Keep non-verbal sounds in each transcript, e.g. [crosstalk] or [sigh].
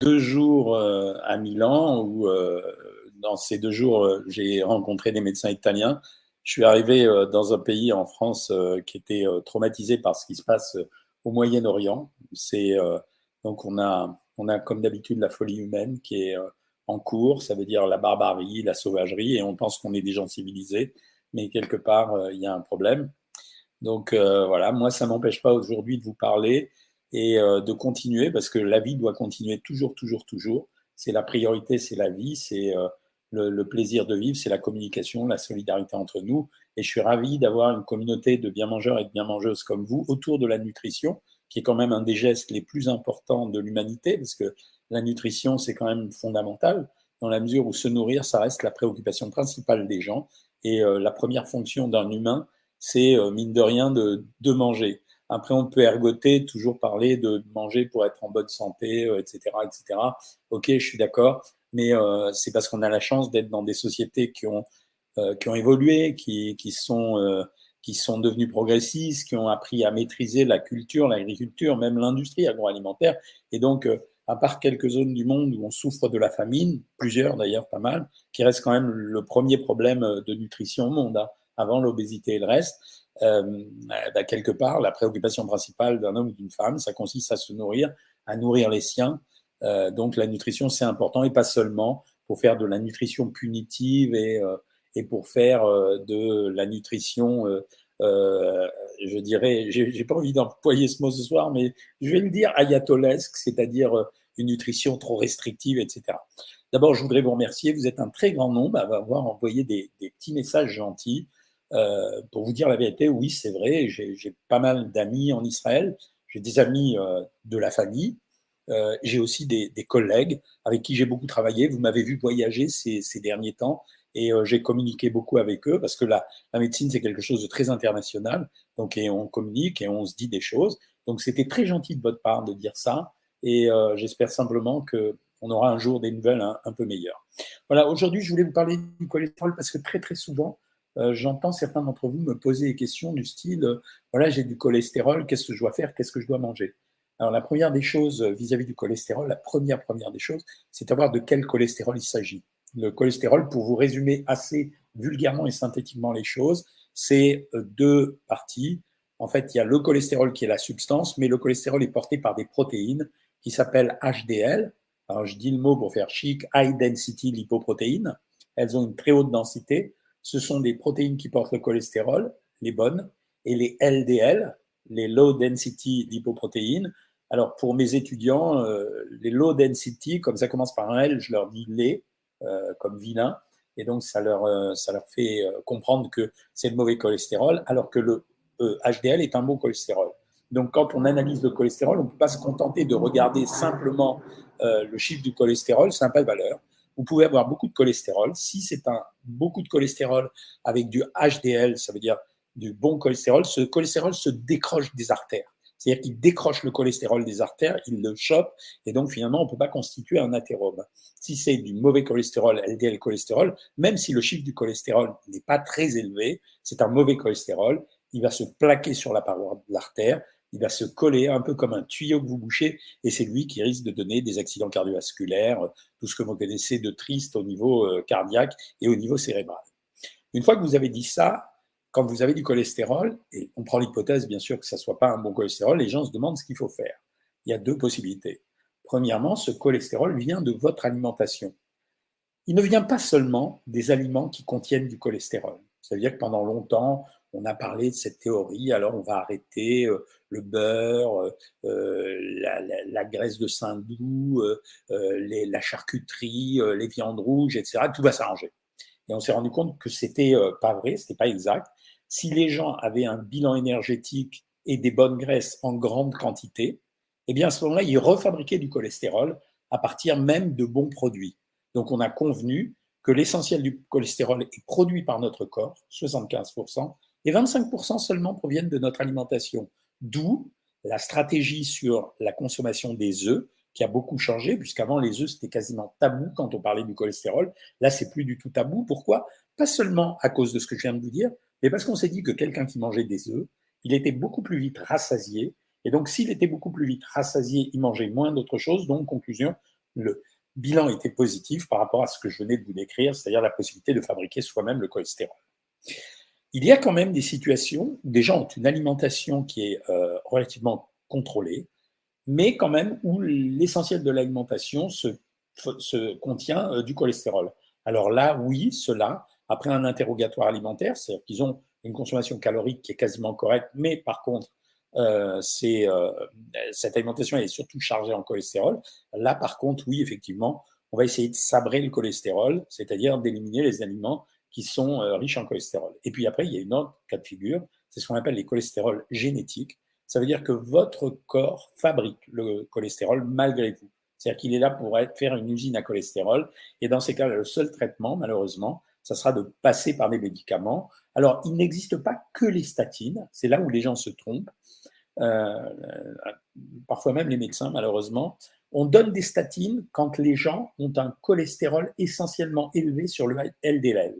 deux jours à Milan où dans ces deux jours, j'ai rencontré des médecins italiens. Je suis arrivé dans un pays en France qui était traumatisé par ce qui se passe au Moyen-Orient. C'est donc on a on a comme d'habitude la folie humaine qui est en cours, ça veut dire la barbarie, la sauvagerie, et on pense qu'on est des gens civilisés, mais quelque part il y a un problème. Donc voilà, moi ça m'empêche pas aujourd'hui de vous parler et de continuer parce que la vie doit continuer toujours, toujours, toujours. C'est la priorité, c'est la vie, c'est le, plaisir de vivre, c'est la communication, la solidarité entre nous. Et je suis ravi d'avoir une communauté de bien mangeurs et de bien mangeuses comme vous autour de la nutrition, qui est quand même un des gestes les plus importants de l'humanité, parce que la nutrition, c'est quand même fondamental, dans la mesure où se nourrir, ça reste la préoccupation principale des gens. Et euh, la première fonction d'un humain, c'est, euh, mine de rien, de, de manger. Après, on peut ergoter, toujours parler de manger pour être en bonne santé, etc., euh, etc. Ok, je suis d'accord mais euh, c'est parce qu'on a la chance d'être dans des sociétés qui ont, euh, qui ont évolué, qui, qui sont, euh, qui sont devenues progressistes, qui ont appris à maîtriser la culture, l'agriculture, même l'industrie agroalimentaire. Et donc, à part quelques zones du monde où on souffre de la famine, plusieurs d'ailleurs, pas mal, qui reste quand même le premier problème de nutrition au monde, hein, avant l'obésité et le reste, euh, bah, quelque part, la préoccupation principale d'un homme ou d'une femme, ça consiste à se nourrir, à nourrir les siens, euh, donc la nutrition, c'est important et pas seulement pour faire de la nutrition punitive et, euh, et pour faire euh, de la nutrition, je dirais, j'ai pas envie d'employer ce mot ce soir, mais je vais le dire ayatolesque, c'est-à-dire une nutrition trop restrictive, etc. D'abord, je voudrais vous remercier. Vous êtes un très grand nombre à avoir envoyé des petits messages gentils. Euh, pour vous dire la vérité, oui, c'est vrai, j'ai pas mal d'amis en Israël, j'ai des amis euh, de la famille, euh, j'ai aussi des, collègues avec qui j'ai beaucoup travaillé. Vous m'avez vu voyager ces, derniers temps et j'ai communiqué beaucoup avec eux parce que la, médecine, c'est quelque chose de très international. Donc, on communique et on se dit des choses. Donc, c'était très gentil de votre part de dire ça. Et j'espère simplement que on aura un jour des nouvelles un, un peu meilleures. Voilà, aujourd'hui, je voulais vous parler du cholestérol parce que très, très souvent, euh, j'entends certains d'entre vous me poser des questions du style, euh, voilà, j'ai du cholestérol, qu'est-ce que je dois faire, qu'est-ce que je dois manger? Alors la première des choses euh, vis-à-vis du cholestérol, la première première des choses, c'est savoir de quel cholestérol il s'agit. Le cholestérol, pour vous résumer assez vulgairement et synthétiquement les choses, c'est deux parties. En fait, il y a le cholestérol qui est la substance, mais le cholestérol est porté par des protéines qui s'appellent HDL. Alors je dis le mot pour faire chic, high density lipoprotéines. Elles ont une très haute densité. Ce sont des protéines qui portent le cholestérol, les bonnes, et les LDL, les low density lipoprotéines, alors pour mes étudiants, euh, les low density, comme ça commence par un L, je leur dis les, euh, comme vilain, et donc ça leur, euh, ça leur fait comprendre que c'est le mauvais cholestérol, alors que le HDL est un bon cholestérol. Donc quand on analyse le cholestérol, on ne peut pas se contenter de regarder simplement le chiffre du cholestérol, ça n'a pas de valeur. Vous pouvez avoir beaucoup de cholestérol. Si c'est un beaucoup de cholestérol avec du HDL, ça veut dire du bon cholestérol, ce cholestérol se décroche des artères. C'est-à-dire qu'il décroche le cholestérol des artères, il le chope, et donc finalement, on ne peut pas constituer un athérome. Si c'est du mauvais cholestérol, LDL cholestérol, même si le chiffre du cholestérol n'est pas très élevé, c'est un mauvais cholestérol, il va se plaquer sur la paroi de l'artère, il va se coller un peu comme un tuyau que vous bouchez, et c'est lui qui risque de donner des accidents cardiovasculaires, tout ce que vous connaissez de triste au niveau euh, cardiaque et au niveau cérébral. Une fois que vous avez dit ça, quand vous avez du cholestérol, et on prend l'hypothèse bien sûr que ça ne soit pas un bon cholestérol, les gens se demandent ce qu'il faut faire. Il y a deux possibilités. Premièrement, ce cholestérol vient de votre alimentation. Il ne vient pas seulement des aliments qui contiennent du cholestérol. Ça veut dire que pendant longtemps, on a parlé de cette théorie, alors on va arrêter euh, le beurre, euh, euh la, graisse de saindoux, euh la charcuterie, les viandes rouges, etc. Tout va s'arranger. Et on s'est rendu compte que c'était pas vrai, c'était pas exact, si les gens avaient un bilan énergétique et des bonnes graisses en grande quantité, eh bien à ce moment-là, ils refabriquaient du cholestérol à partir même de bons produits. Donc on a convenu que l'essentiel du cholestérol est produit par notre corps, 75%, et 25% seulement proviennent de notre alimentation. D'où la stratégie sur la consommation des œufs qui a beaucoup changé, puisqu'avant les œufs c'était quasiment tabou quand on parlait du cholestérol. Là, c'est plus du tout tabou. Pourquoi? Pas seulement à cause de ce que je viens de vous dire, mais parce qu'on s'est dit que quelqu'un qui mangeait des œufs, il était beaucoup plus vite rassasié. Et donc, s'il était beaucoup plus vite rassasié, il mangeait moins d'autres choses. Donc, conclusion, le bilan était positif par rapport à ce que je venais de vous décrire, c'est-à-dire la possibilité de fabriquer soi-même le cholestérol. Il y a quand même des situations où des gens ont une alimentation qui est euh, relativement contrôlée, mais quand même où l'essentiel de l'alimentation se, contient euh, du cholestérol. Alors là, oui, cela, après un interrogatoire alimentaire, c'est-à-dire qu'ils ont une consommation calorique qui est quasiment correcte, mais par contre, euh, cette alimentation est surtout chargée en cholestérol. Là, par contre, oui, effectivement, on va essayer de sabrer le cholestérol, c'est-à-dire d'éliminer les aliments qui sont euh, riches en cholestérol. Et puis après, il y a une autre cas de figure, c'est ce qu'on appelle les cholestérols génétiques. Ça veut dire que votre corps fabrique le cholestérol malgré vous. C'est-à-dire qu'il est là pour faire une usine à cholestérol. Et dans ces cas, le seul traitement, malheureusement, ça sera de passer par des médicaments. Alors, il n'existe pas que les statines. C'est là où les gens se trompent. Euh, parfois même les médecins, malheureusement. On donne des statines quand les gens ont un cholestérol essentiellement élevé sur le LDL.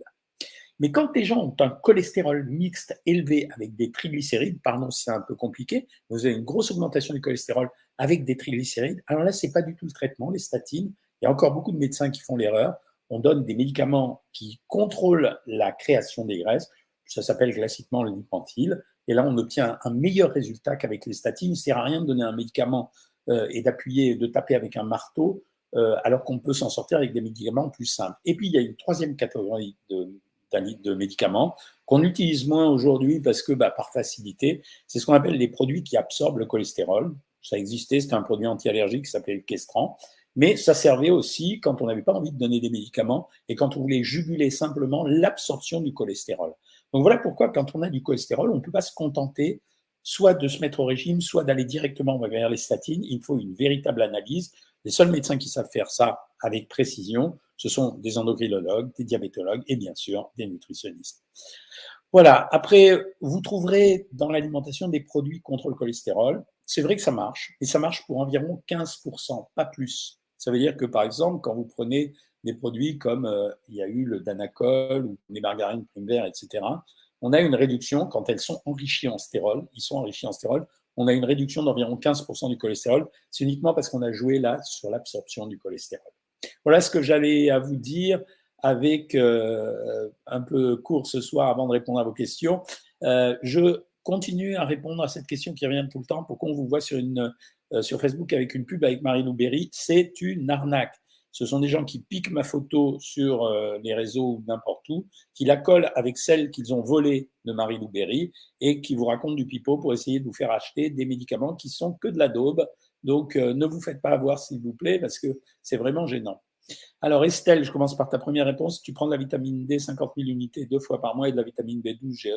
Mais quand les gens ont un cholestérol mixte élevé avec des triglycérides, pardon, c'est un peu compliqué, vous avez une grosse augmentation du cholestérol avec des triglycérides, alors là, c'est pas du tout le traitement, les statines. Il y a encore beaucoup de médecins qui font l'erreur. On donne des médicaments qui contrôlent la création des graisses. Ça s'appelle classiquement le lipentil. Et là, on obtient un meilleur résultat qu'avec les statines. Il ne sert à rien de donner un médicament euh, et d'appuyer, de taper avec un marteau, euh, alors qu'on peut s'en sortir avec des médicaments plus simples. Et puis, il y a une troisième catégorie de, de médicaments qu'on utilise moins aujourd'hui parce que bah, par facilité, c'est ce qu'on appelle les produits qui absorbent le cholestérol. Ça existait, c'était un produit anti-allergique qui s'appelait le Questran. Mais ça servait aussi quand on n'avait pas envie de donner des médicaments et quand on voulait juguler simplement l'absorption du cholestérol. Donc voilà pourquoi quand on a du cholestérol, on ne peut pas se contenter soit de se mettre au régime, soit d'aller directement vers les statines. Il faut une véritable analyse. Les seuls médecins qui savent faire ça avec précision, ce sont des endocrinologues, des diabétologues et bien sûr des nutritionnistes. Voilà, après, vous trouverez dans l'alimentation des produits contre le cholestérol. C'est vrai que ça marche, et ça marche pour environ 15%, pas plus. Ça veut dire que, par exemple, quand vous prenez des produits comme euh, il y a eu le Danacol ou les margarines prime etc., on a une réduction quand elles sont enrichies en stérol. Ils sont enrichis en stérol. On a une réduction d'environ 15% du cholestérol. C'est uniquement parce qu'on a joué là sur l'absorption du cholestérol. Voilà ce que j'allais à vous dire avec euh, un peu court ce soir avant de répondre à vos questions. Euh, je continue à répondre à cette question qui revient tout le temps. Pourquoi on vous voit sur, une, euh, sur Facebook avec une pub avec Marie Louberry C'est une arnaque. Ce sont des gens qui piquent ma photo sur les réseaux ou n'importe où, qui la collent avec celle qu'ils ont volée de Marie Louberry et qui vous racontent du pipeau pour essayer de vous faire acheter des médicaments qui sont que de la daube. Donc ne vous faites pas avoir, s'il vous plaît, parce que c'est vraiment gênant. Alors Estelle, je commence par ta première réponse. Tu prends de la vitamine D 50 000 unités deux fois par mois et de la vitamine B12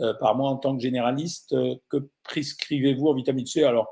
euh, par mois en tant que généraliste. Euh, que prescrivez-vous en vitamine C? Alors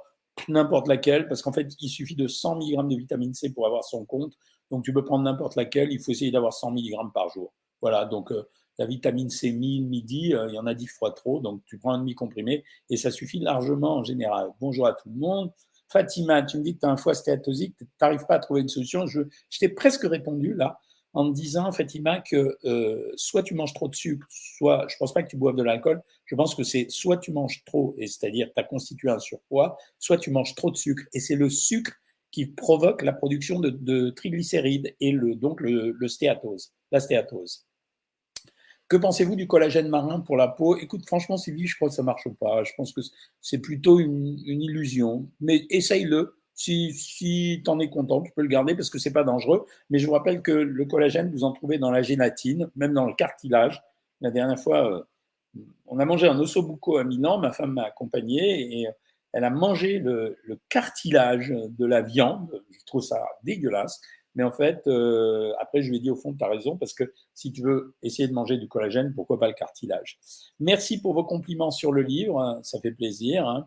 n'importe laquelle, parce qu'en fait, il suffit de 100 mg de vitamine C pour avoir son compte. Donc tu peux prendre n'importe laquelle. Il faut essayer d'avoir 100 mg par jour. Voilà, donc euh, la vitamine C 1000 midi, il y en a 10 fois trop, donc tu prends un demi-comprimé et ça suffit largement en général. Bonjour à tout le monde. Fatima, tu me dis que tu as un foie stéatosique, tu n'arrives pas à trouver une solution. Je, t'ai presque répondu là en me disant, Fatima, que euh, soit tu manges trop de sucre, soit, je pense pas que tu boives de l'alcool, je pense que c'est soit tu manges trop, et c'est-à-dire tu as constitué un surpoids, soit tu manges trop de sucre. Et c'est le sucre qui provoque la production de, triglycérides et le, donc le stéatose, la stéatose. Que pensez-vous du collagène marin pour la peau? Écoute, franchement, Sylvie, je crois que ça marche pas. Je pense que c'est plutôt une, illusion. Mais essaye-le. Si, si tu es content, tu peux le garder parce que c'est pas dangereux. Mais je vous rappelle que le collagène, vous en trouvez dans la gélatine, même dans le cartilage. La dernière fois, euh, on a mangé un ossobuco à Milan. Ma femme m'a accompagné et elle a mangé le, le cartilage de la viande. Je trouve ça dégueulasse. Mais en fait, euh, après, je lui ai dit au fond, tu as raison, parce que si tu veux essayer de manger du collagène, pourquoi pas le cartilage? Merci pour vos compliments sur le livre, hein, ça fait plaisir. Hein.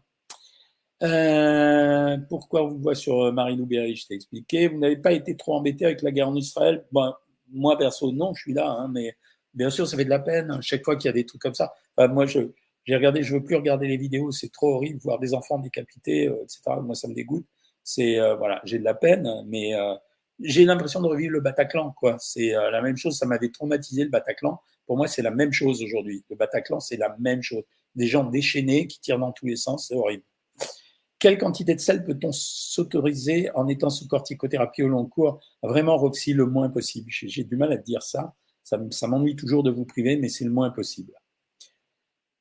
Euh, pourquoi vous voit sur euh, Marie Louberry Je t'ai expliqué. Vous n'avez pas été trop embêté avec la guerre en Israël? Bon, Moi, perso, non, je suis là, hein, mais bien sûr, ça fait de la peine chaque fois qu'il y a des trucs comme ça. moi, je, j'ai regardé, je veux plus regarder les vidéos, c'est trop horrible, voir des enfants décapités, etc. Moi, ça me dégoûte. C'est voilà, j'ai de la peine, mais j'ai l'impression de revivre le Bataclan. quoi. C'est euh, la même chose, ça m'avait traumatisé le Bataclan. Pour moi, c'est la même chose aujourd'hui. Le Bataclan, c'est la même chose. Des gens déchaînés qui tirent dans tous les sens, c'est horrible. Quelle quantité de sel peut-on s'autoriser en étant sous corticothérapie au long cours? Vraiment, Roxy, le moins possible. J'ai du mal à te dire ça. Ça, ça m'ennuie toujours de vous priver, mais c'est le moins possible.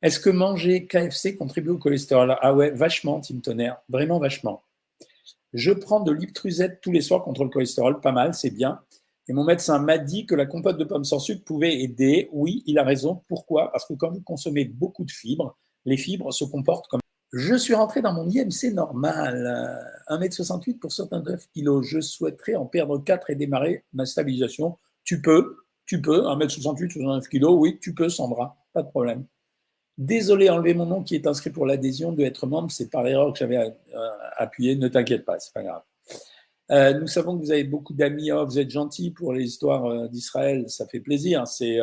Est-ce que manger KFC contribue au cholestérol? Ah ouais, vachement, Tim Tonnerre, vraiment vachement. Je prends de l'iptruzette tous les soirs contre le cholestérol, pas mal, c'est bien. Et mon médecin m'a dit que la compote de pommes sans sucre pouvait aider. Oui, il a raison. Pourquoi? Parce que quand vous consommez beaucoup de fibres, les fibres se comportent comme... Je suis rentré dans mon IMC normal, 1m68 pour 69 kg. Je souhaiterais en perdre 4 et démarrer ma stabilisation. Tu peux, tu peux, 1m68, 69 kg, oui, tu peux, Sandra, pas de problème. Désolé, enlever mon nom qui est inscrit pour l'adhésion de être membre, c'est par erreur que j'avais euh, appuyé. Ne t'inquiète pas, c'est pas grave. Euh, nous savons que vous avez beaucoup d'amis. Oh, vous êtes gentils pour les histoires euh, d'Israël, ça fait plaisir. C'est,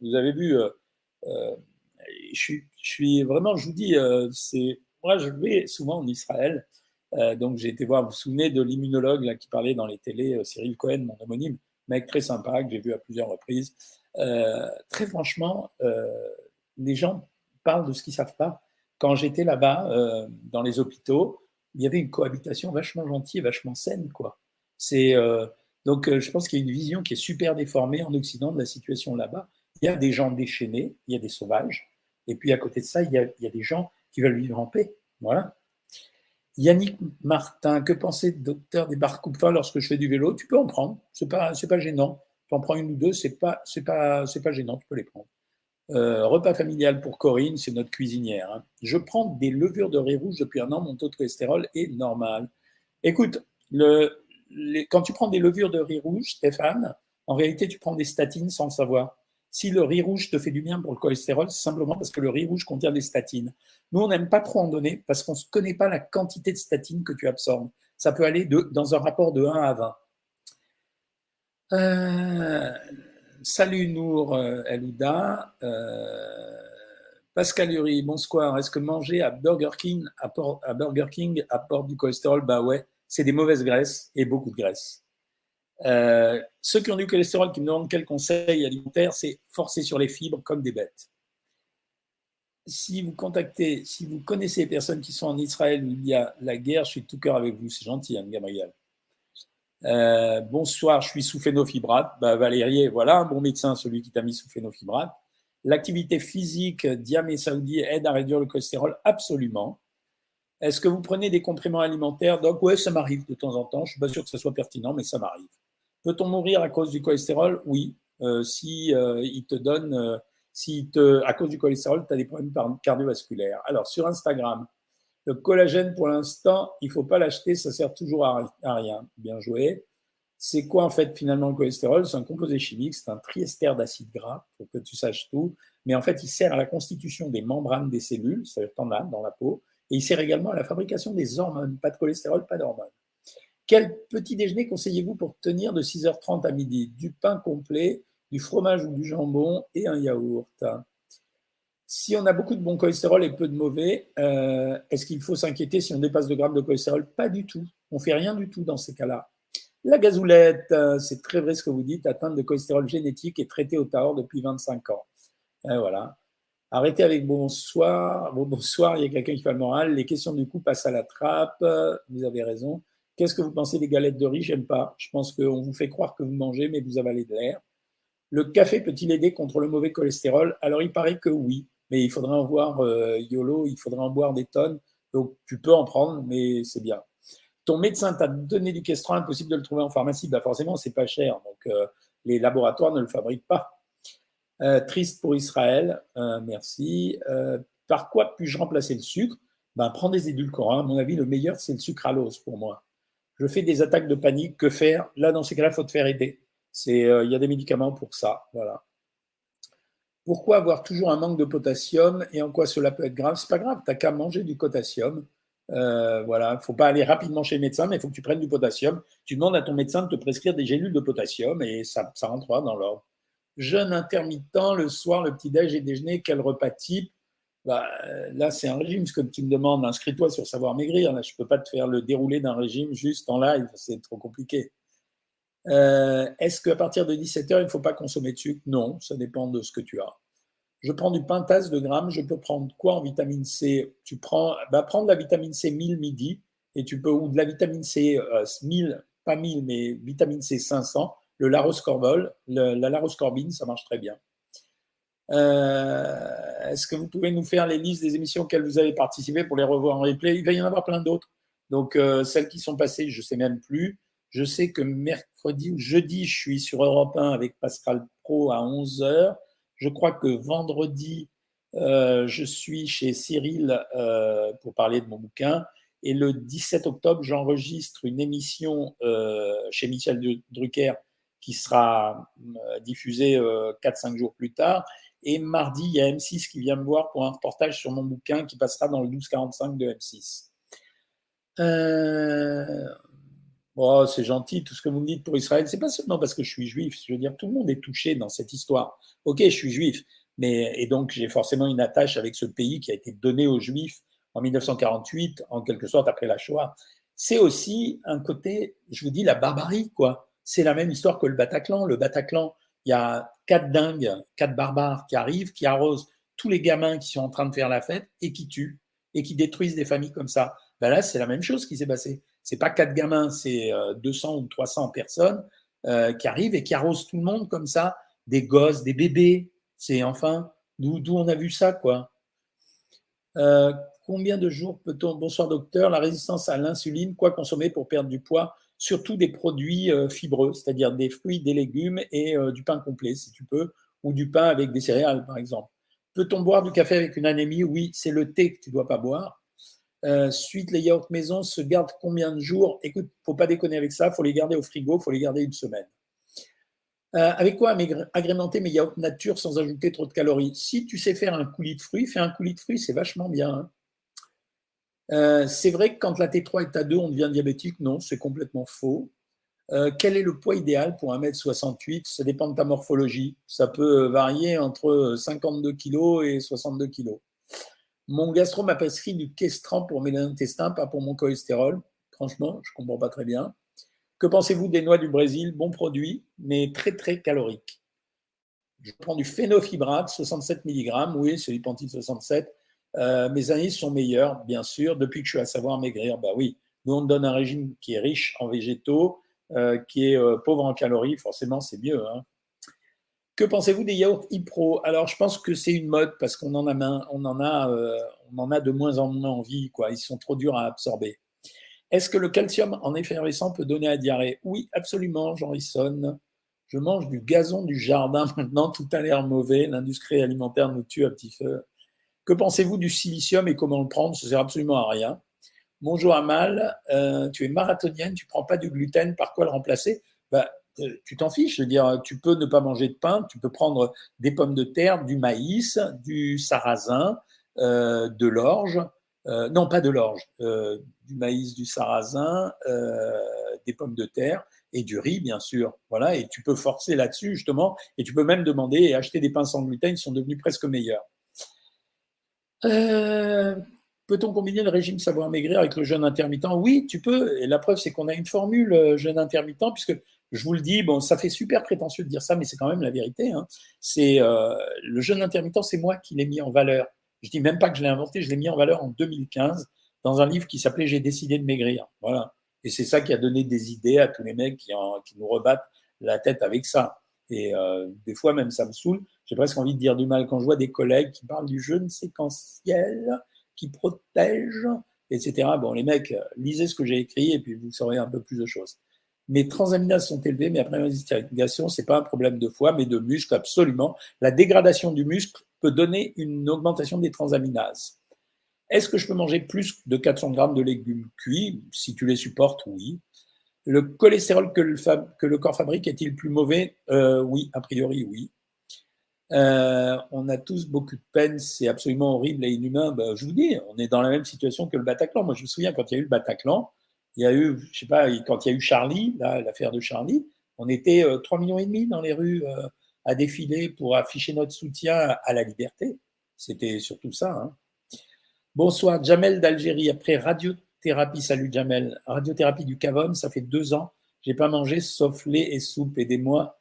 vous avez vu, je suis, vraiment, je vous dis, c'est, moi je vais souvent en Israël. donc j'ai été voir, vous vous souvenez de l'immunologue qui parlait dans les télés, Cyril Cohen, mon homonyme, mec très sympa que j'ai vu à plusieurs reprises. très franchement, les gens parlent de ce qu'ils savent pas. Quand j'étais là-bas, euh, dans les hôpitaux, il y avait une cohabitation vachement gentille, vachement saine. Quoi. C'est, euh, donc, euh, je pense qu'il y a une vision qui est super déformée en Occident de la situation là-bas. Il y a des gens déchaînés, il y a des sauvages, et puis à côté de ça, il y a, il y a des gens qui veulent vivre en paix. Voilà. Yannick Martin, que pensez docteur des barres coupe lorsque je fais du vélo Tu peux en prendre, c'est pas, c'est pas gênant. Tu en prends une ou deux, c'est pas, c'est pas, c'est pas gênant, tu peux les prendre. Euh, repas familial pour Corinne, c'est notre cuisinière. Hein. Je prends des levures de riz rouge depuis un an, mon taux de cholestérol est normal. Écoute, quand tu prends des levures de riz rouge, Stéphane, en réalité, tu prends des statines sans le savoir. Si le riz rouge te fait du bien pour le cholestérol, c'est simplement parce que le riz rouge contient des statines. Nous, on n'aime pas trop en donner parce qu'on ne connaît pas la quantité de statines que tu absorbes. Ça peut aller de, dans un rapport de 1 à 20. Euh, Salut Nour euh, Elouda. Euh, Pascal Uri, bonsoir. Est-ce que manger à Burger King Burger King apporte du cholestérol Bah ouais, c'est des mauvaises graisses et beaucoup de graisse. Euh, ceux qui ont du cholestérol qui me demandent quel conseil alimentaire, c'est forcer sur les fibres comme des bêtes. Si vous contactez, si vous connaissez les personnes qui sont en Israël où il y a la guerre, je suis tout cœur avec vous. C'est gentil, Anne Gabriel. Euh, bonsoir, je suis sous phénofibrate. Bah, Valérie, voilà un bon médecin, celui qui t'a mis sous phénofibrate. L'activité physique, Diam et Saoudi, aide à réduire le cholestérol Absolument. Est-ce que vous prenez des compléments alimentaires? Donc, ouais, ça m'arrive de temps en temps. Je ne suis pas sûr que ce soit pertinent, mais ça m'arrive. Peut-on mourir à cause du cholestérol? Oui. Euh, si euh, il te donne, euh, si à cause du cholestérol, tu as des problèmes cardiovasculaires. Alors, sur Instagram, le collagène, pour l'instant, il ne faut pas l'acheter, ça sert toujours à, rien. Bien joué. C'est quoi en fait finalement le cholestérol? C'est un composé chimique, c'est un triester d'acide gras, pour que tu saches tout. Mais en fait, il sert à la constitution des membranes des cellules, ça veut dire en as dans la peau, et il sert également à la fabrication des hormones. Pas de cholestérol, pas d'hormones. Quel petit déjeuner conseillez-vous pour tenir de 6h30 à midi? Du pain complet, du fromage ou du jambon et un yaourt? Si on a beaucoup de bon cholestérol et peu de mauvais, euh, est-ce qu'il faut s'inquiéter si on dépasse 2 grammes de cholestérol? Pas du tout. On fait rien du tout dans ces cas-là. La gazoulette, euh, c'est très vrai ce que vous dites, atteinte de cholestérol génétique et traitée au Tahor depuis 25 ans. Euh, voilà. Arrêtez avec bonsoir. bonsoir, il y a quelqu'un qui fait le moral. Les questions du coup passent à la trappe. Vous avez raison. Qu'est-ce que vous pensez des galettes de riz? J'aime pas. Je pense qu'on vous fait croire que vous mangez, mais vous avalez de l'air. Le café peut-il aider contre le mauvais cholestérol? Alors, il paraît que oui mais il faudrait en voir euh, YOLO, il faudrait en boire des tonnes. Donc tu peux en prendre, mais c'est bien. Ton médecin t'a donné du Kestran, impossible de le trouver en pharmacie. Bah forcément, c'est pas cher, donc euh, les laboratoires ne le fabriquent pas. Euh, triste pour Israël, merci. par quoi puis-je remplacer le sucre? Ben, Prends des édulcorants. À mon avis, le meilleur, c'est le sucralose pour moi. Je fais des attaques de panique. Que faire? Là, dans ces cas-là, il faut te faire aider. Il y a des médicaments pour ça. Voilà. Pourquoi avoir toujours un manque de potassium et en quoi cela peut être grave? C'est pas grave, tu n'as qu'à manger du potassium. Euh, voilà, il ne faut pas aller rapidement chez le médecin, mais il faut que tu prennes du potassium. Tu demandes à ton médecin de te prescrire des gélules de potassium et ça, rentrera dans l'ordre. Jeûne intermittent, le soir, le petit-déj et déjeuner, quel repas type? Bah, Là, c'est un régime. Ce que tu me demandes, inscris-toi sur Savoir Maigrir. Là, je ne peux pas te faire le déroulé d'un régime juste en live, c'est trop compliqué. Euh, est-ce qu'à partir de 17h, il ne faut pas consommer de sucre? Non, ça dépend de ce que tu as. Je prends du pentase de grammes. Je peux prendre quoi en vitamine C? Tu prends, bah, prends de la vitamine C 1000 midi et tu peux, ou de la vitamine C 1000, euh, pas 1000, mais vitamine C 500, le laroscorbol, la laroscorbine, ça marche très bien. Euh, est-ce que vous pouvez nous faire les listes des émissions auxquelles vous avez participé pour les revoir en replay? Il va y en avoir plein d'autres. Donc, celles qui sont passées, je ne sais même plus. Je sais que mercredi ou jeudi, je suis sur Europe 1 avec Pascal Pro à 11h. Je crois que vendredi, euh, je suis chez Cyril pour parler de mon bouquin. Et le 17 octobre, j'enregistre une émission chez Michel Drucker qui sera diffusée 4-5 jours plus tard. Et mardi, il y a M6 qui vient me voir pour un reportage sur mon bouquin qui passera dans le 1245 de M6. Euh, oh, c'est gentil tout ce que vous me dites pour Israël. C'est pas seulement parce que je suis juif. Je veux dire, tout le monde est touché dans cette histoire. Ok, je suis juif, mais et donc j'ai forcément une attache avec ce pays qui a été donné aux juifs en 1948, en quelque sorte après la Shoah. C'est aussi un côté, je vous dis, la barbarie, quoi. C'est la même histoire que le Bataclan. Le Bataclan, il y a quatre dingues, quatre barbares qui arrivent, qui arrosent tous les gamins qui sont en train de faire la fête et qui tuent et qui détruisent des familles comme ça. Ben là, c'est la même chose qui s'est passé. C'est pas quatre gamins, c'est 200 euh, ou 300 personnes euh, qui arrivent et qui arrosent tout le monde comme ça, des gosses, des bébés. C'est enfin d'où on a vu ça, quoi. Euh, combien de jours peut-on Bonsoir docteur, la résistance à l'insuline, quoi consommer pour perdre du poids? Surtout des produits fibreux, c'est-à-dire des fruits, des légumes et du pain complet, si tu peux, ou du pain avec des céréales, par exemple. Peut-on boire du café avec une anémie? Oui, c'est le thé que tu ne dois pas boire. Euh, suite, les yaourts maison se gardent combien de jours? Écoute, faut pas déconner avec ça, faut les garder au frigo, faut les garder une semaine. avec quoi agrémenter mes yaourts nature sans ajouter trop de calories? Si tu sais faire un coulis de fruits, fais un coulis de fruits, c'est vachement bien. Hein. Euh, c'est vrai que quand la T3 est à 2, on devient diabétique? Non, c'est complètement faux. Euh, quel est le poids idéal pour 1m68 Ça dépend de ta morphologie. Ça peut varier entre 52 kg et 62 kg. Mon gastro m'a prescrit du Questran pour mes intestins, pas pour mon cholestérol. Franchement, je ne comprends pas très bien. Que pensez-vous des noix du Brésil? Bon produit, mais très très calorique. Je prends du phénofibrate, 67 mg. Oui, c'est du Pantine 67 euh, mes analyses sont meilleures, bien sûr, depuis que je suis à savoir maigrir. Bah oui, nous on donne un régime qui est riche en végétaux, euh, qui est euh, pauvre en calories, forcément c'est mieux. Hein. Que pensez-vous des yaourts e-pro Alors je pense que c'est une mode parce qu'on en a, on a, on en a de moins en moins envie. Quoi. Ils sont trop durs à absorber. Est-ce que le calcium en effervescent peut donner à diarrhée? Oui, absolument, Jean Risson. Je mange du gazon du jardin [laughs] maintenant, tout a l'air mauvais. L'industrie alimentaire nous tue à petit feu. Que pensez-vous du silicium et comment le prendre? Ça sert absolument à rien. Bonjour Amal, euh, tu es marathonienne, tu prends pas du gluten, par quoi le remplacer? Bah, euh, Tu t'en fiches, je veux dire, tu peux ne pas manger de pain, tu peux prendre des pommes de terre, du maïs, du sarrasin, euh, de l'orge, non pas de l'orge, du maïs, du sarrasin, des pommes de terre et du riz, bien sûr. Voilà, et tu peux forcer là-dessus justement, et tu peux même demander et acheter des pains sans gluten, ils sont devenus presque meilleurs. Euh, peut-on combiner le régime savoir maigrir avec le jeûne intermittent? Oui, tu peux. Et la preuve, c'est qu'on a une formule euh, jeûne intermittent, puisque je vous le dis, bon, ça fait super prétentieux de dire ça, mais c'est quand même la vérité. Hein. C'est euh, le jeûne intermittent, c'est moi qui l'ai mis en valeur. Je dis même pas que je l'ai inventé, je l'ai mis en valeur en 2015 dans un livre qui s'appelait J'ai décidé de maigrir. Voilà. Et c'est ça qui a donné des idées à tous les mecs qui, qui nous rebattent la tête avec ça. Et des fois, même, ça me saoule j'ai presque envie de dire du mal quand je vois des collègues qui parlent du jeûne séquentiel, qui protège, etc. Bon, les mecs, lisez ce que j'ai écrit et puis vous saurez un peu plus de choses. Mes transaminases sont élevées, mais après ce c'est pas un problème de foie, mais de muscle, absolument. La dégradation du muscle peut donner une augmentation des transaminases. Est-ce que je peux manger plus de 400 grammes de légumes cuits? Si tu les supportes, oui. Le cholestérol que le, que le corps fabrique est-il plus mauvais? Euh, Oui, a priori, oui. Euh, on a tous beaucoup de peine, c'est absolument horrible et inhumain. Ben, je vous dis, on est dans la même situation que le Bataclan. Moi, je me souviens quand il y a eu le Bataclan, il y a eu, je sais pas, quand il y a eu Charlie, l'affaire de Charlie, on était 3 euh, millions et demi dans les rues euh, à défiler pour afficher notre soutien à la liberté. C'était surtout ça. Hein. Bonsoir, Jamel d'Algérie. Après radiothérapie, salut Jamel. Radiothérapie du Cavum, ça fait deux ans. J'ai pas mangé sauf lait et soupe. Aidez-moi.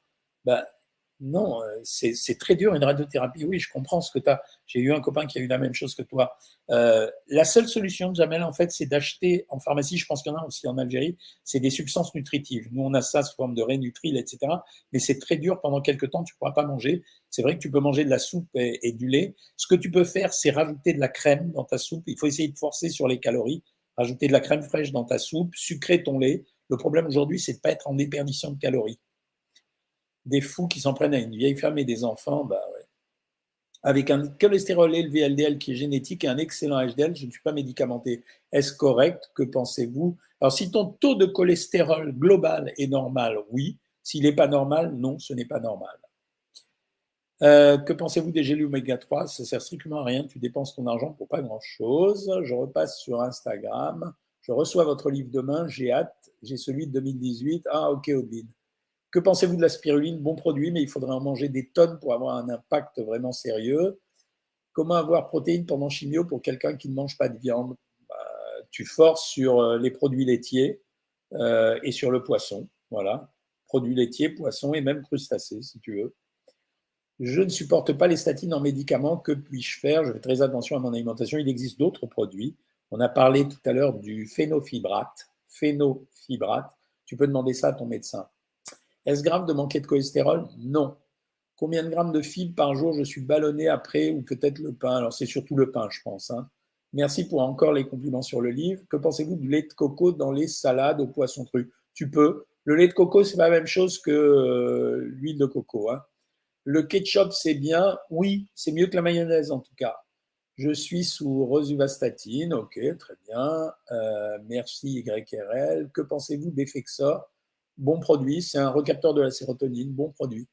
Non, euh, c'est très dur une radiothérapie. Oui, je comprends ce que tu as. J'ai eu un copain qui a eu la même chose que toi. Euh, la seule solution, Jamel, en fait, c'est d'acheter en pharmacie, je pense qu'il y en a aussi en Algérie, c'est des substances nutritives. Nous, on a ça sous forme de Rénutril, etc. Mais c'est très dur. Pendant quelques temps, tu ne pourras pas manger. C'est vrai que tu peux manger de la soupe et, du lait. Ce que tu peux faire, c'est rajouter de la crème dans ta soupe. Il faut essayer de forcer sur les calories. Rajouter de la crème fraîche dans ta soupe, sucrer ton lait. Le problème aujourd'hui, c'est de pas être en déperdition de calories des fous qui s'en prennent à une vieille femme et des enfants, bah. Avec un cholestérol élevé LDL qui est génétique et un excellent HDL, je ne suis pas médicamenté. Est-ce correct? Que pensez-vous? Alors, si ton taux de cholestérol global est normal, oui. S'il n'est pas normal, non, ce n'est pas normal. Euh, que pensez-vous des gels oméga 3 Ça sert strictement à rien. Tu dépenses ton argent pour pas grand-chose. Je repasse sur Instagram. Je reçois votre livre demain. J'ai hâte. J'ai celui de 2018. Ah, ok, Odine. Que pensez-vous de la spiruline? Bon produit, mais il faudrait en manger des tonnes pour avoir un impact vraiment sérieux. Comment avoir protéines pendant chimio pour quelqu'un qui ne mange pas de viande? Bah, Tu forces sur euh, les produits laitiers euh, et sur le poisson. Voilà. Produits laitiers, poissons et même crustacés, si tu veux. Je ne supporte pas les statines en médicaments. Que puis-je faire? Je fais très attention à mon alimentation. Il existe d'autres produits. On a parlé tout à l'heure du phénofibrate. Phénofibrate. Tu peux demander ça à ton médecin. Est-ce grave de manquer de cholestérol? Non. Combien de grammes de fibres par jour je suis ballonné après ou peut-être le pain? Alors c'est surtout le pain, je pense. Hein. Merci pour encore les compliments sur le livre. Que pensez-vous du lait de coco dans les salades au poisson cru Tu peux. Le lait de coco, c'est pas la même chose que euh, l'huile de coco. Hein. Le ketchup, c'est bien. Oui, c'est mieux que la mayonnaise en tout cas. Je suis sous rosuvastatine. Ok, très bien. Euh, merci YRL. Que pensez-vous d'Effexor? Bon produit, c'est un recapteur de la sérotonine, bon produit.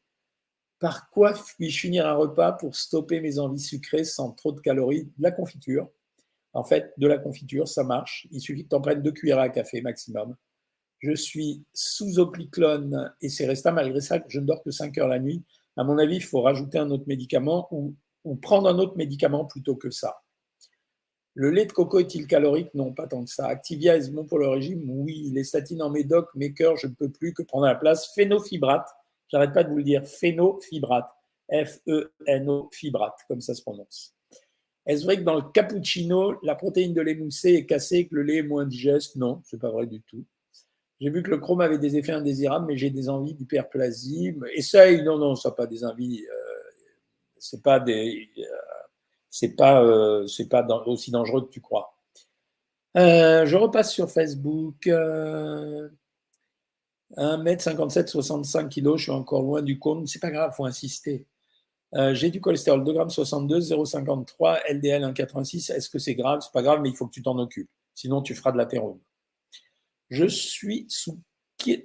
Par quoi puis-je finir un repas pour stopper mes envies sucrées sans trop de calories? De la confiture. En fait, de la confiture, ça marche. Il suffit que tu en deux cuillères à café maximum. Je suis sous opliclone et c'est resté malgré ça, je ne dors que 5 heures la nuit. À mon avis, il faut rajouter un autre médicament ou prendre un autre médicament plutôt que ça. Le lait de coco est-il calorique? Non, pas tant que ça. Activia est-ce bon pour le régime? Oui. Les statines en médoc, cœurs, je ne peux plus que prendre la place. Phénofibrate, j'arrête pas de vous le dire, phénofibrate. F-E-N-O fibrate, comme ça se prononce. Est-ce vrai que dans le cappuccino, la protéine de lait est cassée et que le lait est moins digeste? Non, c'est pas vrai du tout. J'ai vu que le chrome avait des effets indésirables, mais j'ai des envies d'hyperplasie. Essaye, non, non, ça pas des envies. Euh, c'est pas des. Euh, c'est pas, euh, c'est pas aussi dangereux que tu crois. Euh, je repasse sur Facebook. 1m57, 65 kg, je suis encore loin du compte. C'est pas grave, faut insister. Euh, j'ai du cholestérol 2 g 62, 0,53, LDL 1,86. Est-ce que c'est grave? C'est pas grave, mais il faut que tu t'en occupes. Sinon, tu feras de l'athérome. Je suis sous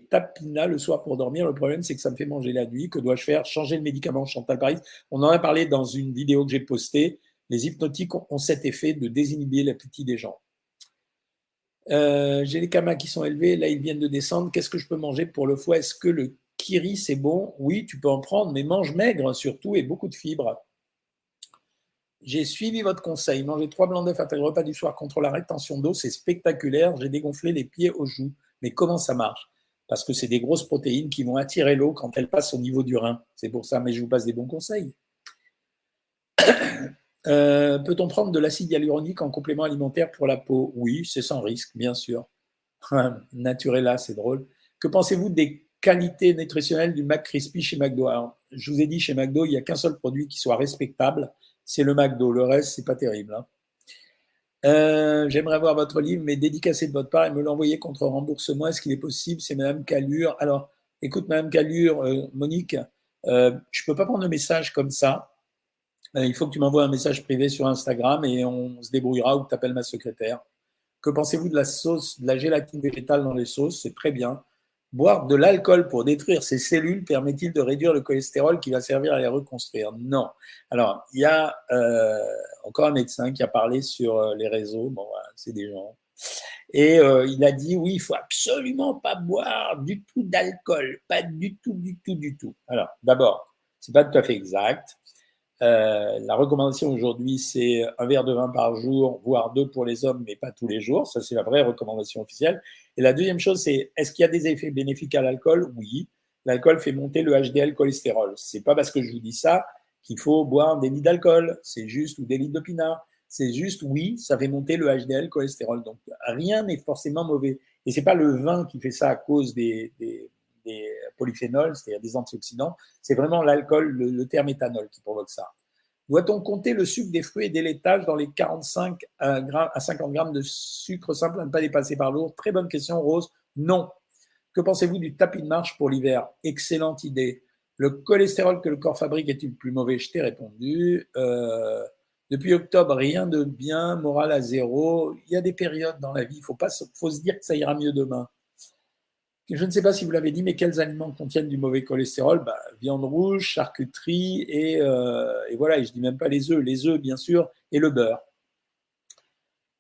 Tapina le soir pour dormir. Le problème, c'est que ça me fait manger la nuit. Que dois-je faire? Changer le médicament Chantal Paris. On en a parlé dans une vidéo que j'ai postée les hypnotiques ont cet effet de désinhiber l'appétit des gens. Euh, j'ai les kamas qui sont élevés, là ils viennent de descendre. Qu'est-ce que je peux manger pour le foie? Est-ce que le kiri c'est bon? Oui, tu peux en prendre, mais mange maigre surtout et beaucoup de fibres. J'ai suivi votre conseil. Manger trois blancs d'œufs après le repas du soir contre la rétention d'eau, c'est spectaculaire. J'ai dégonflé les pieds aux joues. Mais comment ça marche? Parce que c'est des grosses protéines qui vont attirer l'eau quand elles passent au niveau du rein. C'est pour ça, mais je vous passe des bons conseils. Euh, peut-on prendre de l'acide hyaluronique en complément alimentaire pour la peau? Oui, c'est sans risque, bien sûr. [laughs] Naturella, c'est drôle. Que pensez-vous des qualités nutritionnelles du McCrispy chez McDo? Je vous ai dit, chez McDo, il n'y a qu'un seul produit qui soit respectable, c'est le McDo. Le reste, c'est pas terrible. Hein. Euh, j'aimerais voir votre livre, mais dédicacé de votre part et me l'envoyer contre remboursement. Est-ce qu'il est possible? C'est Madame Calure. Alors, écoute, Madame Calure, euh, Monique, je ne peux pas prendre un message comme ça. Euh, il faut que tu m'envoies un message privé sur Instagram et on se débrouillera ou tu appelles ma secrétaire. Que pensez-vous de la sauce, de la gélatine végétale dans les sauces? C'est très bien. Boire de l'alcool pour détruire ces cellules permet-il de réduire le cholestérol qui va servir à les reconstruire? Non. Alors, il y a euh, encore un médecin qui a parlé sur euh, les réseaux. Bon, c'est des gens. Et il a dit oui, il faut absolument pas boire du tout d'alcool, pas du tout, du tout, du tout. Alors, d'abord, c'est pas tout à fait exact. Euh, la recommandation aujourd'hui, c'est un verre de vin par jour, voire deux pour les hommes, mais pas tous les jours. Ça, c'est la vraie recommandation officielle. Et la deuxième chose, c'est est-ce qu'il y a des effets bénéfiques à l'alcool? Oui. l'alcool fait monter le HDL cholestérol. C'est pas parce que je vous dis ça qu'il faut boire des litres d'alcool, c'est juste, ou des litres de pinard. C'est juste, oui, ça fait monter le HDL cholestérol. Donc, rien n'est forcément mauvais. Et c'est pas le vin qui fait ça à cause des, des, polyphénols, c'est-à-dire des antioxydants. C'est vraiment l'alcool, le, terme éthanol qui provoque ça. Doit-on compter le sucre des fruits et des laitages dans les 45 à 50 grammes de sucre simple à ne pas dépasser par jour? Très bonne question, Rose. Non. Que pensez-vous du tapis de marche pour l'hiver? Excellente idée. Le cholestérol que le corps fabrique est-il plus mauvais? Je t'ai répondu. Euh, depuis octobre, rien de bien, morale à zéro. Il y a des périodes dans la vie, il faut, pas, faut se dire que ça ira mieux demain. Je ne sais pas si vous l'avez dit, mais quels aliments contiennent du mauvais cholestérol? Bah, Viande rouge, charcuterie et, euh, voilà, et je dis même pas les œufs, les œufs bien sûr, et le beurre.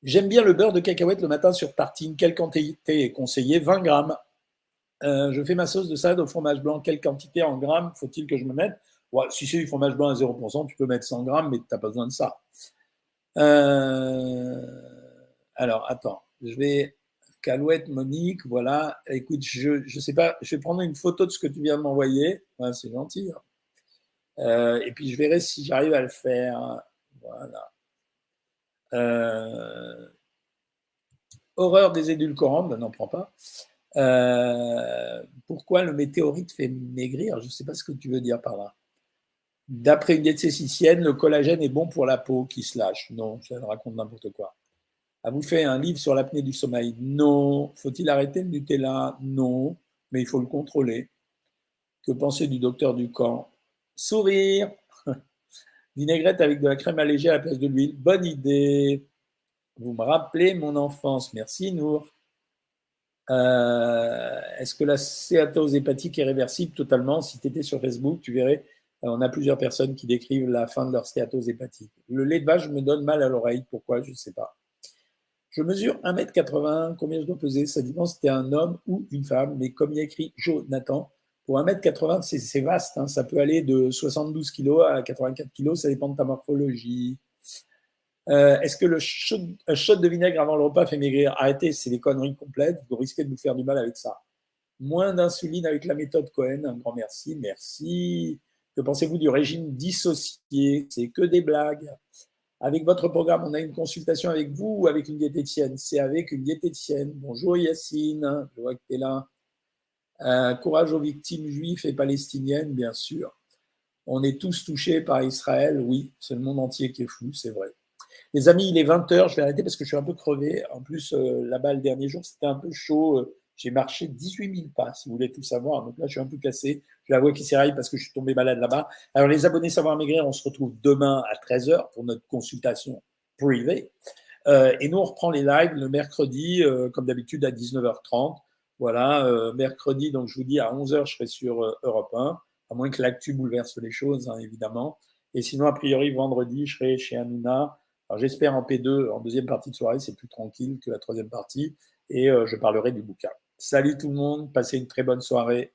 J'aime bien le beurre de cacahuète le matin sur tartine. Quelle quantité est conseillée? 20 grammes. Euh, je fais ma sauce de salade au fromage blanc. Quelle quantité en grammes? Faut-il que je me mette? Si c'est du fromage blanc à 0%, tu peux mettre 100 grammes, mais tu n'as pas besoin de ça. Euh, alors, attends, je vais. Calouette, Monique, voilà. Écoute, je ne sais pas, je vais prendre une photo de ce que tu viens de m'envoyer. c'est gentil. Hein. Euh, et puis, je verrai si j'arrive à le faire. Voilà. horreur des édulcorants, ben, n'en prends pas. Euh, pourquoi le météorite fait maigrir? Je ne sais pas ce que tu veux dire par là. D'après une diététicienne, le collagène est bon pour la peau qui se lâche. Non, ça raconte n'importe quoi. Vous fait un livre sur l'apnée du sommeil? Non. Faut-il arrêter le Nutella Non, mais il faut le contrôler. Que penser du docteur Ducamp? Sourire [laughs] Vinaigrette avec de la crème allégée à la place de l'huile. Bonne idée. Vous me rappelez mon enfance. Merci Nour. Euh, est-ce que la céatose hépatique est réversible totalement? Si tu étais sur Facebook, tu verrais, euh, on a plusieurs personnes qui décrivent la fin de leur stéatose hépatique. Le lait de vache me donne mal à l'oreille. Pourquoi? Je ne sais pas. Je mesure 1m80. Combien je dois peser Ça dépend si tu es un homme ou une femme. Mais comme il y a écrit Jonathan, pour 1m80, c'est vaste. Hein. Ça peut aller de 72 kg à 84 kg. Ça dépend de ta morphologie, euh, est-ce que le shot, shot de vinaigre avant le repas fait maigrir? Arrêtez, c'est des conneries complètes. Vous risquez de vous faire du mal avec ça. Moins d'insuline avec la méthode Cohen. Un grand merci. Merci. Que pensez-vous du régime dissocié? C'est que des blagues. Avec votre programme, on a une consultation avec vous ou avec une diététicienne? C'est avec une diététicienne. Bonjour Yacine, je vois que tu es là. Euh, courage aux victimes juives et palestiniennes, bien sûr. On est tous touchés par Israël, oui, c'est le monde entier qui est fou, c'est vrai. Les amis, il est 20h, je vais arrêter parce que je suis un peu crevé. En plus, euh, là-bas, le dernier jour, c'était un peu chaud. Euh, j'ai marché 18 000 pas, si vous voulez tout savoir. Donc là, je suis un peu cassé. Je la vois qui s'éraille parce que je suis tombé malade là-bas. Alors, les abonnés Savoir Maigrir, on se retrouve demain à 13h pour notre consultation privée. Euh, et nous, on reprend les lives le mercredi, comme d'habitude, à 19h30. Voilà, mercredi, donc je vous dis, à 11h, je serai sur Europe 1, à moins que l'actu bouleverse les choses, hein, évidemment. Et sinon, a priori, vendredi, je serai chez Hanouna alors j'espère en P2, en deuxième partie de soirée, c'est plus tranquille que la troisième partie, et euh, je parlerai du bouquin. Salut tout le monde, passez une très bonne soirée,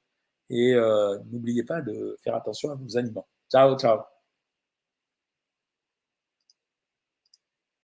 et euh, n'oubliez pas de faire attention à vos aliments. Ciao, ciao.